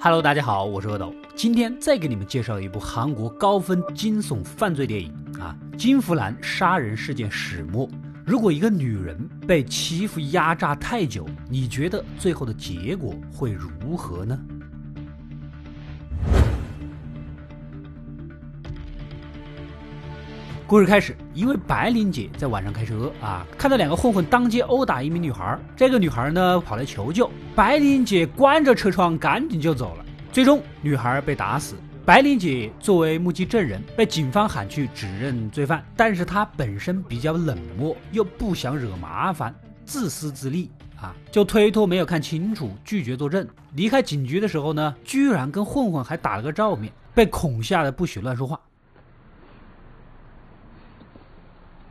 Hello，大家好，我是阿斗，今天再给你们介绍一部韩国高分惊悚犯罪电影啊，《金福兰杀人事件始末》。如果一个女人被欺负压榨太久，你觉得最后的结果会如何呢？故事开始，一位白领姐在晚上开车啊，看到两个混混当街殴打一名女孩。这个女孩呢跑来求救，白领姐关着车窗，赶紧就走了。最终，女孩被打死。白领姐作为目击证人，被警方喊去指认罪犯，但是她本身比较冷漠，又不想惹麻烦，自私自利啊，就推脱没有看清楚，拒绝作证。离开警局的时候呢，居然跟混混还打了个照面，被恐吓的不许乱说话。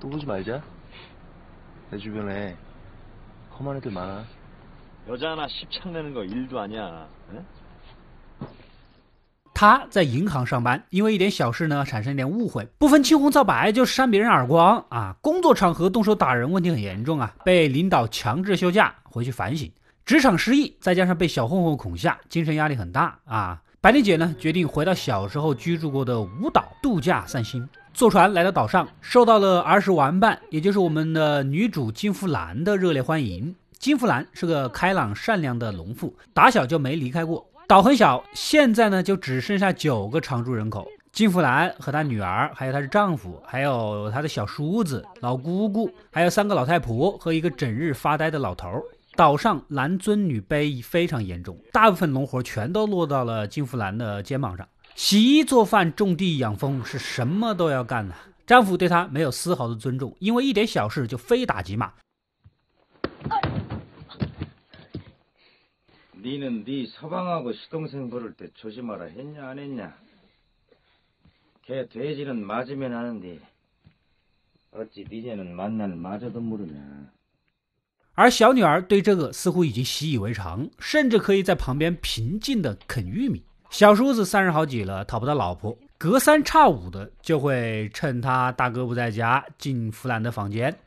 또보지말자내주변에험한애들많아여자하나십창내는거일도아니야他在银行上班，因为一点小事呢产生一点误会，不分青红皂白就扇别人耳光啊！工作场合动手打人，问题很严重啊！被领导强制休假回去反省。职场失意，再加上被小混混恐吓，精神压力很大啊！白丽姐呢决定回到小时候居住过的舞岛度假散心。 坐船来到岛上，受到了儿时玩伴，也就是我们的女主金福兰的热烈欢迎。金福兰是个开朗善良的农妇，打小就没离开过。岛很小，现在呢就只剩下九个常住人口。金福兰和她女儿，还有她的丈夫，还有她的小叔子、老姑姑，还有三个老太婆和一个整日发呆的老头。岛上男尊女卑非常严重，大部分农活全都落到了金福兰的肩膀上。洗衣做饭、种地养蜂是什么都要干的。丈夫对她没有丝毫的尊重，因为一点小事就非打即骂。니는네서방하고시동생부를때조심하라했냐안했냐걔돼지는맞으면하는데어찌니네는만날맞아도모르냐而小女儿对这个似乎已经习以为常，甚至可以在旁边平静的啃玉米。 小叔子三十好几了，讨不到老婆，隔三差五的就会趁他大哥不在家进弗兰的房间。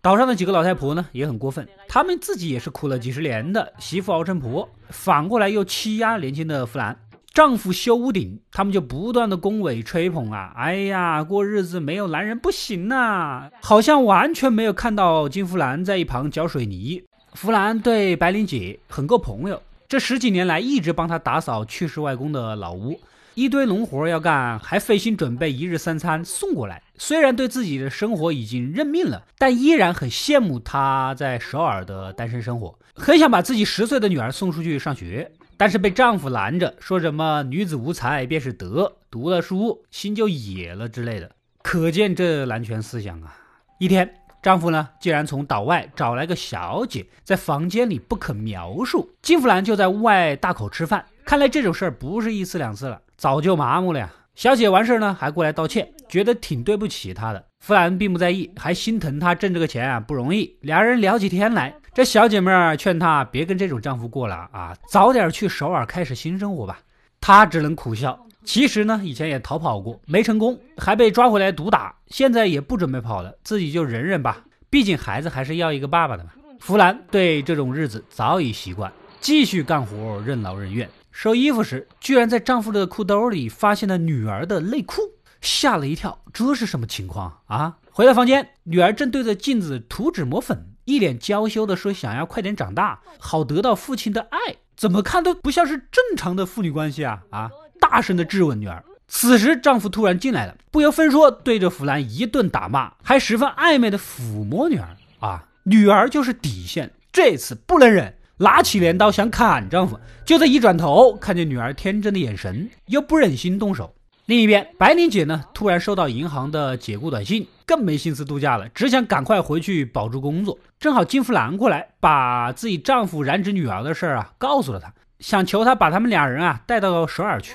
岛上的几个老太婆呢也很过分，她们自己也是苦了几十年的媳妇熬成婆，反过来又欺压年轻的弗兰。丈夫修屋顶，他们就不断的恭维吹捧啊，哎呀，过日子没有男人不行呐，好像完全没有看到金弗兰在一旁搅水泥。弗兰对白琳姐很够朋友，这十几年来一直帮她打扫去世外公的老屋，一堆农活要干，还费心准备一日三餐送过来。虽然对自己的生活已经认命了，但依然很羡慕她在首尔的单身生活，很想把自己十岁的女儿送出去上学，但是被丈夫拦着，说什么女子无才便是德，读了书心就野了之类的。可见这男权思想啊！一天。丈夫呢，竟然从岛外找来个小姐，在房间里不可描述。金福兰就在屋外大口吃饭。看来这种事儿不是一次两次了，早就麻木了呀。小姐完事儿呢，还过来道歉，觉得挺对不起他的。弗兰并不在意，还心疼他挣这个钱啊不容易。俩人聊起天来，这小姐妹儿劝他别跟这种丈夫过了啊，早点去首尔开始新生活吧。他只能苦笑。其实呢，以前也逃跑过，没成功，还被抓回来毒打。现在也不准备跑了，自己就忍忍吧。毕竟孩子还是要一个爸爸的嘛。弗兰对这种日子早已习惯，继续干活，任劳任怨。收衣服时，居然在丈夫的裤兜里发现了女儿的内裤，吓了一跳。这是什么情况啊？回到房间，女儿正对着镜子涂脂抹粉，一脸娇羞地说：“想要快点长大，好得到父亲的爱。”怎么看都不像是正常的父女关系啊！啊！大声的质问女儿。此时，丈夫突然进来了，不由分说对着弗兰一顿打骂，还十分暧昧的抚摸女儿。啊，女儿就是底线，这次不能忍，拿起镰刀想砍丈夫。就在一转头，看见女儿天真的眼神，又不忍心动手。另一边，白领姐呢，突然收到银行的解雇短信，更没心思度假了，只想赶快回去保住工作。正好金弗兰过来，把自己丈夫染指女儿的事儿啊告诉了她，想求她把他们俩人啊带到首尔去。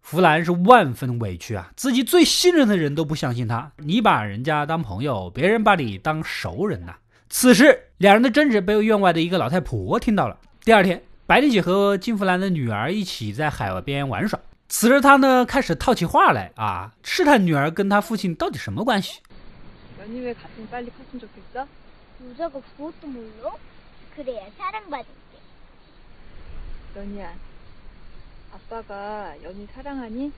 弗兰是万分委屈啊，自己最信任的人都不相信他，你把人家当朋友，别人把你当熟人呐。此时，两人的争执被院外的一个老太婆听到了。第二天，白丽姐和金弗兰的女儿一起在海湾边玩耍。此时，她呢开始套起话来啊，试探女儿跟她父亲到底什么关系。아빠가 연희 사랑하니?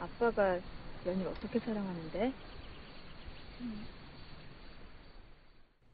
아빠가 연희를 어떻게 사랑하는데?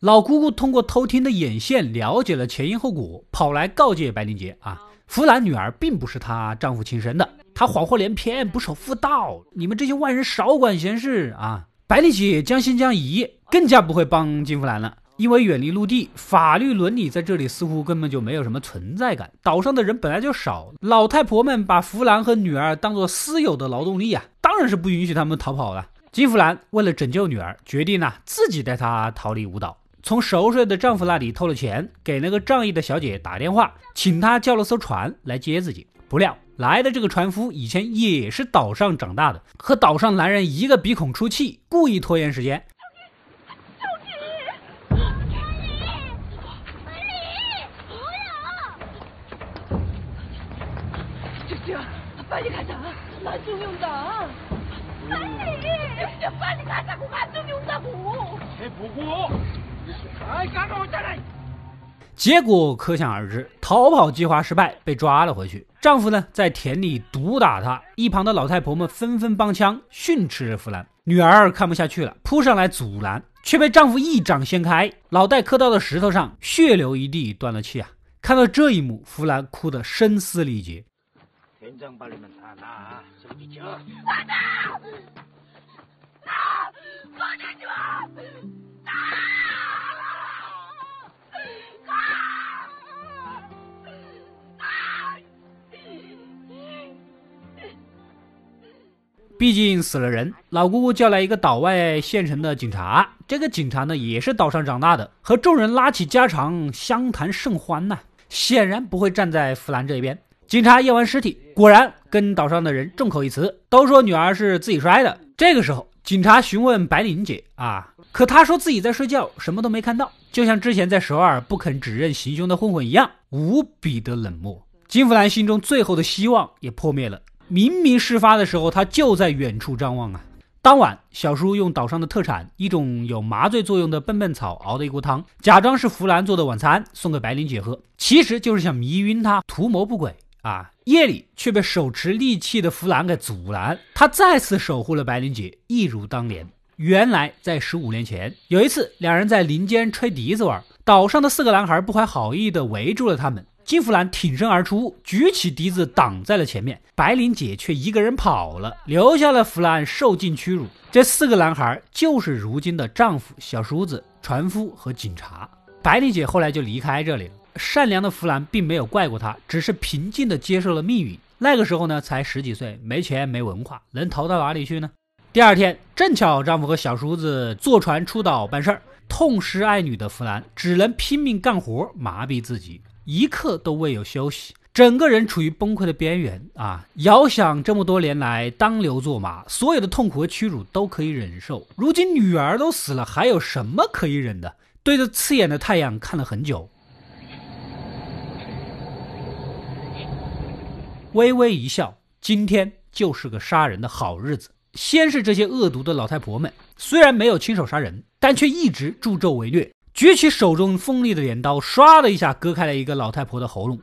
老姑姑通过偷听的眼线了解了前因后果，跑来告诫白灵杰啊，弗兰女儿并不是她丈夫亲生的，她谎话连篇，不守妇道，你们这些外人少管闲事啊！白灵杰将信将疑，更加不会帮金弗兰了， 因为远离陆地，法律伦理在这里似乎根本就没有什么存在感。岛上的人本来就少，老太婆们把弗兰和女儿当做私有的劳动力啊，当然是不允许他们逃跑了。金弗兰为了拯救女儿，决定呢自己带她逃离舞蹈。从熟睡的丈夫那里偷了钱，给那个仗义的小姐打电话，请她叫了艘船来接自己。不料来的这个船夫以前也是岛上长大的，和岛上男人一个鼻孔出气，故意拖延时间。빨리 가자. 만종이 온다. 빨리! 쭈쭈, 빨리 가자고. 만종이 온다고. 结果可想而知，逃跑计划失败，被抓了回去。丈夫呢，在田里毒打她，一旁的老太婆们纷纷帮腔训斥弗兰。女儿看不下去了，扑上来阻拦，却被丈夫一掌掀开，脑袋磕到了石头上，血流一地，断了气啊！看到这一幕，弗兰哭得声嘶力竭。 된장 바르면 다 나. 저기 저. 아! 毕竟死了人，老姑姑叫来一个岛外县城的警察。这个警察呢，也是岛上长大的，和众人拉起家常，相谈甚欢呐、显然不会站在弗兰这一边。 警察验完尸体，果然跟岛上的人众口一词，都说女儿是自己摔的。这个时候，警察询问白领姐啊，可她说自己在睡觉，什么都没看到，就像之前在首尔不肯指认行凶的混混一样，无比的冷漠。金福兰心中最后的希望也破灭了。明明事发的时候，他就在远处张望啊。当晚，小叔用岛上的特产，一种有麻醉作用的笨笨草熬的一锅汤，假装是弗兰做的晚餐，送给白灵姐喝，其实就是想迷晕她，图谋不轨啊。夜里却被手持利器的弗兰给阻拦，他再次守护了白灵姐，一如当年。原来在十五年前，有一次两人在林间吹笛子玩，岛上的四个男孩不怀好意地围住了他们。金弗兰挺身而出，举起笛子挡在了前面，白灵姐却一个人跑了，留下了弗兰受尽屈辱。这四个男孩就是如今的丈夫、小叔子、船夫和警察。白灵姐后来就离开这里了。善良的弗兰并没有怪过他，只是平静地接受了命运。那个时候呢，才十几岁，没钱没文化，能逃到哪里去呢？第二天，正巧丈夫和小叔子坐船出岛办事儿，痛失爱女的弗兰只能拼命干活，麻痹自己。一刻都未有休息，整个人处于崩溃的边缘啊！遥想这么多年来当牛做马，所有的痛苦和屈辱都可以忍受，如今女儿都死了，还有什么可以忍的？对着刺眼的太阳看了很久，微微一笑，今天就是个杀人的好日子。先是这些恶毒的老太婆们，虽然没有亲手杀人，但却一直助纣为虐。举起手中锋利的镰刀，唰的一下割开了一个老太婆的喉咙。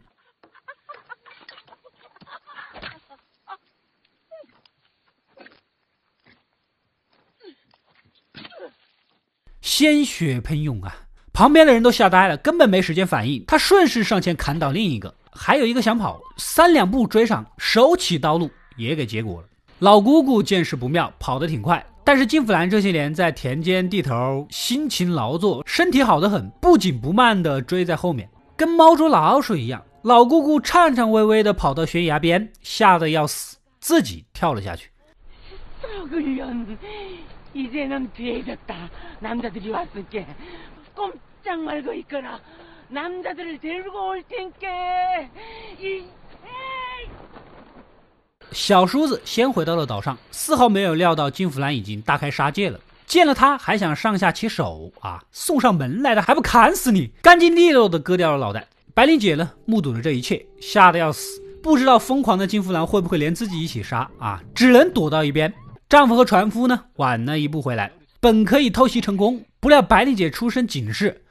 鲜血喷涌啊！旁边的人都吓呆了，根本没时间反应。他顺势上前砍倒另一个，还有一个想跑，三两步追上，手起刀落，也给结果了。老姑姑见势不妙，跑得挺快。但是金福兰这些年在田间地头辛勤劳作，身体好得很，不紧不慢地追在后面，跟猫捉老鼠一样。老姑姑颤颤巍巍地跑到悬崖边，吓得要死，自己跳了下去。썩으련 이제는 피해졌다. 남자들이 왔을게. 꼼짝 말고 있거라. 남자들을 데리고 올 텐께. 이 小叔子先回到了岛上，丝毫没有料到金福兰已经大开杀戒了。见了他还想上下其手啊，送上门来的还不砍死你，干净利落的割掉了脑袋。白灵姐呢，目睹了这一切，吓得要死，不知道疯狂的金福兰会不会连自己一起杀啊，只能躲到一边。丈夫和船夫呢，晚了一步回来，本可以偷袭成功，不料白灵姐出声警示。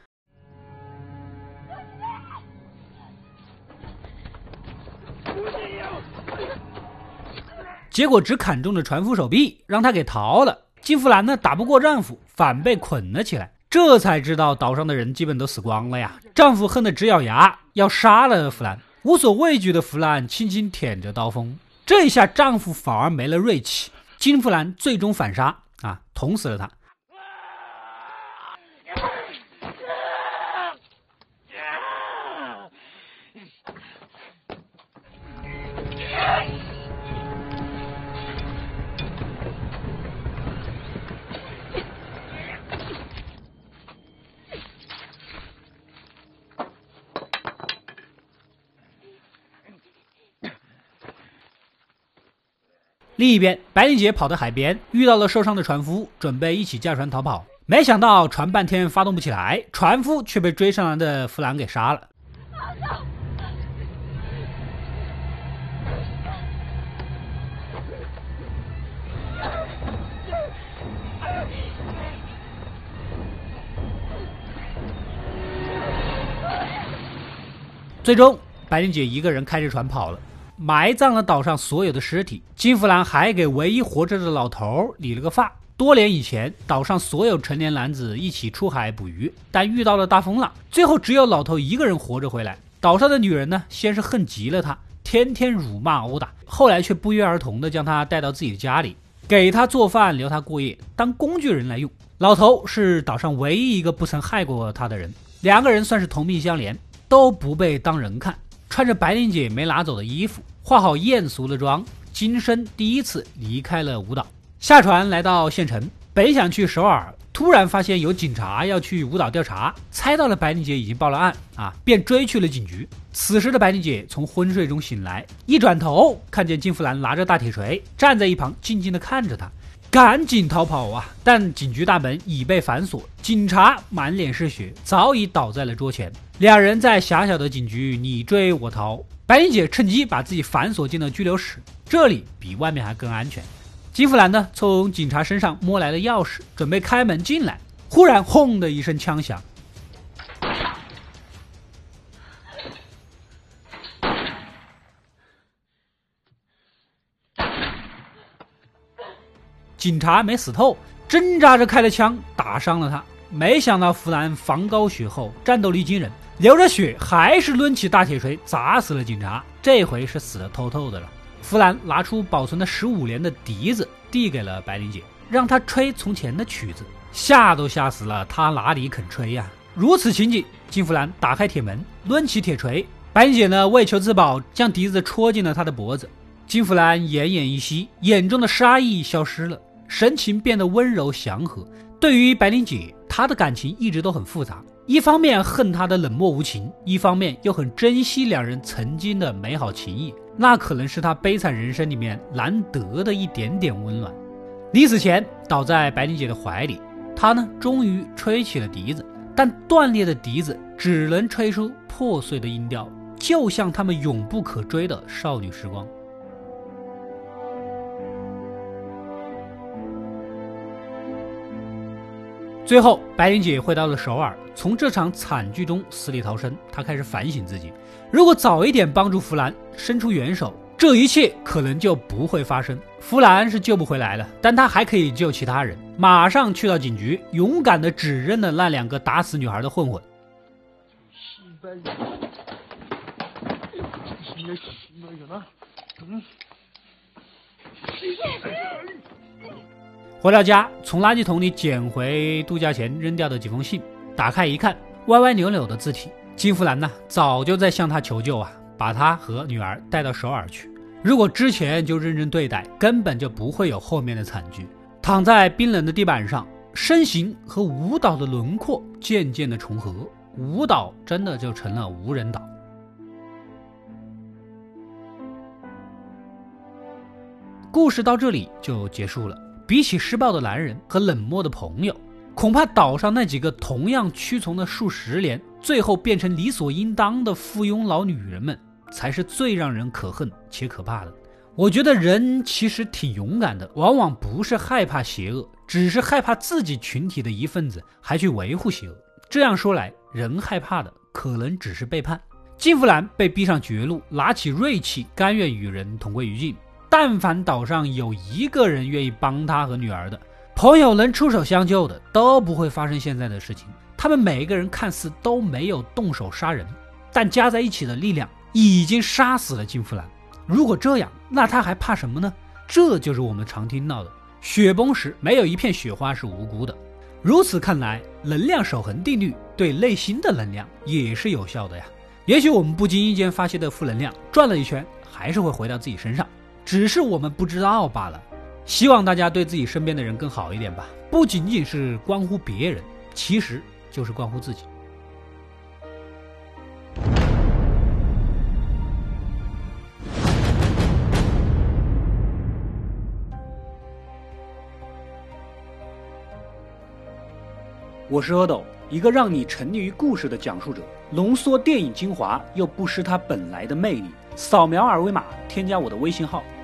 结果只砍中了船夫手臂，让他给逃了。金福兰呢，打不过丈夫，反被捆了起来。这才知道岛上的人基本都死光了呀！丈夫恨得直咬牙，要杀了弗兰。无所畏惧的弗兰轻轻舔着刀锋，这一下丈夫反而没了锐气。金弗兰最终反杀，啊，捅死了他。另一边，白灵姐跑到海边，遇到了受伤的船夫，准备一起驾船逃跑。没想到船半天发动不起来，船夫却被追上来的弗兰给杀了。最终，白灵姐一个人开着船跑了。埋葬了岛上所有的尸体，金弗兰还给唯一活着的老头理了个发。多年以前，岛上所有成年男子一起出海捕鱼，但遇到了大风浪，最后只有老头一个人活着回来。岛上的女人呢，先是恨极了他，天天辱骂殴打，后来却不约而同的将他带到自己的家里，给他做饭，留他过夜，当工具人来用。老头是岛上唯一一个不曾害过他的人，两个人算是同病相怜，都不被当人看。穿着白灵姐没拿走的衣服，化好艳俗的妆，今生第一次离开了舞蹈，下船来到县城，本想去首尔，突然发现有警察要去舞蹈调查，猜到了白灵姐已经报了案啊，便追去了警局。此时的白灵姐从昏睡中醒来，一转头看见金福兰拿着大铁锤站在一旁，静静的看着她。赶紧逃跑啊！但警局大门已被反锁，警察满脸是血，早已倒在了桌前。两人在狭小的警局你追我逃，白灵姐趁机把自己反锁进了拘留室，这里比外面还更安全。金福兰呢，从警察身上摸来了钥匙，准备开门进来，忽然轰的一声枪响。警察没死透，挣扎着开了枪，打伤了他。没想到弗兰防高血厚，战斗力惊人，流着血还是抡起大铁锤砸死了警察。这回是死的透透的了。弗兰拿出保存了十五年的笛子，递给了白灵姐，让她吹从前的曲子。吓都吓死了，他哪里肯吹呀？如此情景，金弗兰打开铁门，抡起铁锤。白灵姐呢，为求自保，将笛子戳进了他的脖子。金弗兰奄奄一息，眼中的杀意消失了。神情变得温柔祥和。对于白灵姐，他的感情一直都很复杂，一方面恨她的冷漠无情，一方面又很珍惜两人曾经的美好情谊。那可能是他悲惨人生里面难得的一点点温暖。临死前，倒在白灵姐的怀里，他呢，终于吹起了笛子，但断裂的笛子只能吹出破碎的音调，就像他们永不可追的少女时光。最后，白灵姐回到了首尔，从这场惨剧中死里逃生。她开始反省自己，如果早一点帮助弗兰，伸出援手，这一切可能就不会发生。弗兰是救不回来了，但他还可以救其他人。马上去到警局，勇敢的指认了那两个打死女孩的混混。回到家，从垃圾桶里捡回度假前扔掉的几封信，打开一看，歪歪扭扭的字体。金福兰呢，早就在向他求救啊，把他和女儿带到首尔去。如果之前就认真对待，根本就不会有后面的惨剧。躺在冰冷的地板上，身形和舞蹈的轮廓渐渐的重合，舞蹈真的就成了无人岛。故事到这里就结束了。比起施暴的男人和冷漠的朋友，恐怕岛上那几个同样屈从了数十年，最后变成理所应当的附庸老女人们，才是最让人可恨且可怕的。我觉得人其实挺勇敢的，往往不是害怕邪恶，只是害怕自己群体的一份子还去维护邪恶。这样说来，人害怕的可能只是背叛。金福兰被逼上绝路，拿起锐器，甘愿与人同归于尽。但凡岛上有一个人愿意帮他和女儿的朋友能出手相救的，都不会发生现在的事情。他们每一个人看似都没有动手杀人，但加在一起的力量已经杀死了金弗兰。如果这样，那他还怕什么呢？这就是我们常听到的“雪崩时没有一片雪花是无辜的”。如此看来，能量守恒定律对内心的能量也是有效的呀。也许我们不经意间发泄的负能量，转了一圈还是会回到自己身上。只是我们不知道罢了。希望大家对自己身边的人更好一点吧，不仅仅是关乎别人，其实就是关乎自己。我是阿斗，一个让你沉溺于故事的讲述者，浓缩电影精华又不失它本来的魅力。扫描二维码，添加我的微信号。